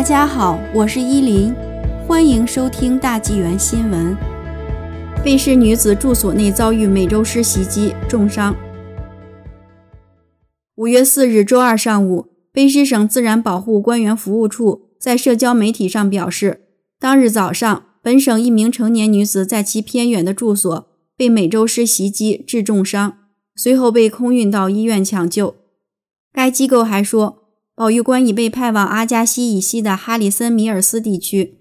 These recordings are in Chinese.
大家好，我是依林，欢迎收听大纪元新闻。卑诗女子住所内遭遇美洲狮袭击，重伤。五月四日周二上午，卑诗省自然保护官员服务处在社交媒体上表示，当日早上，本省一名成年女子在其偏远的住所被美洲狮袭击致重伤，随后被空运到医院抢救。该机构还说。保育官已被派往阿加西以西的哈里森米尔斯地区。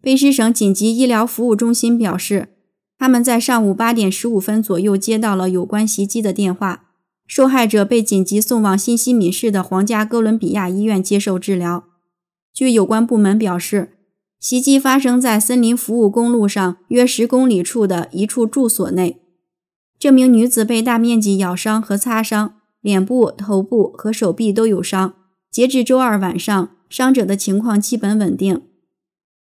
卑诗省紧急医疗服务中心表示，他们在上午八点十五分左右接到了有关袭击的电话，受害者被紧急送往新西敏市的皇家哥伦比亚医院接受治疗。据有关部门表示，袭击发生在森林服务公路上约十公里处的一处住所内。这名女子被大面积咬伤和擦伤，脸部、头部和手臂都有伤。截至周二晚上，伤者的情况基本稳定。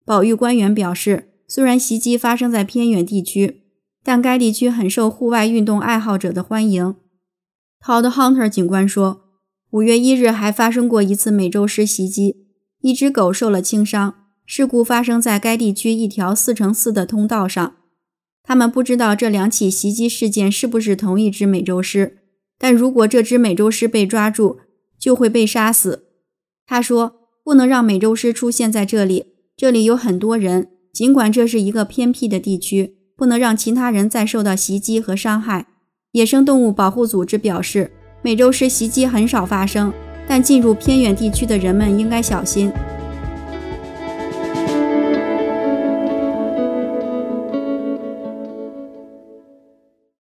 保育官员表示，虽然袭击发生在偏远地区，但该地区很受户外运动爱好者的欢迎。Todd Hunter 警官说，五月一日还发生过一次美洲狮袭击，一只狗受了轻伤。事故发生在该地区一条四乘四的通道上。他们不知道这两起袭击事件是不是同一只美洲狮，但如果这只美洲狮被抓住，就会被杀死。他说：“不能让美洲狮出现在这里，这里有很多人。尽管这是一个偏僻的地区，不能让其他人再受到袭击和伤害。”野生动物保护组织表示，美洲狮袭击很少发生，但进入偏远地区的人们应该小心。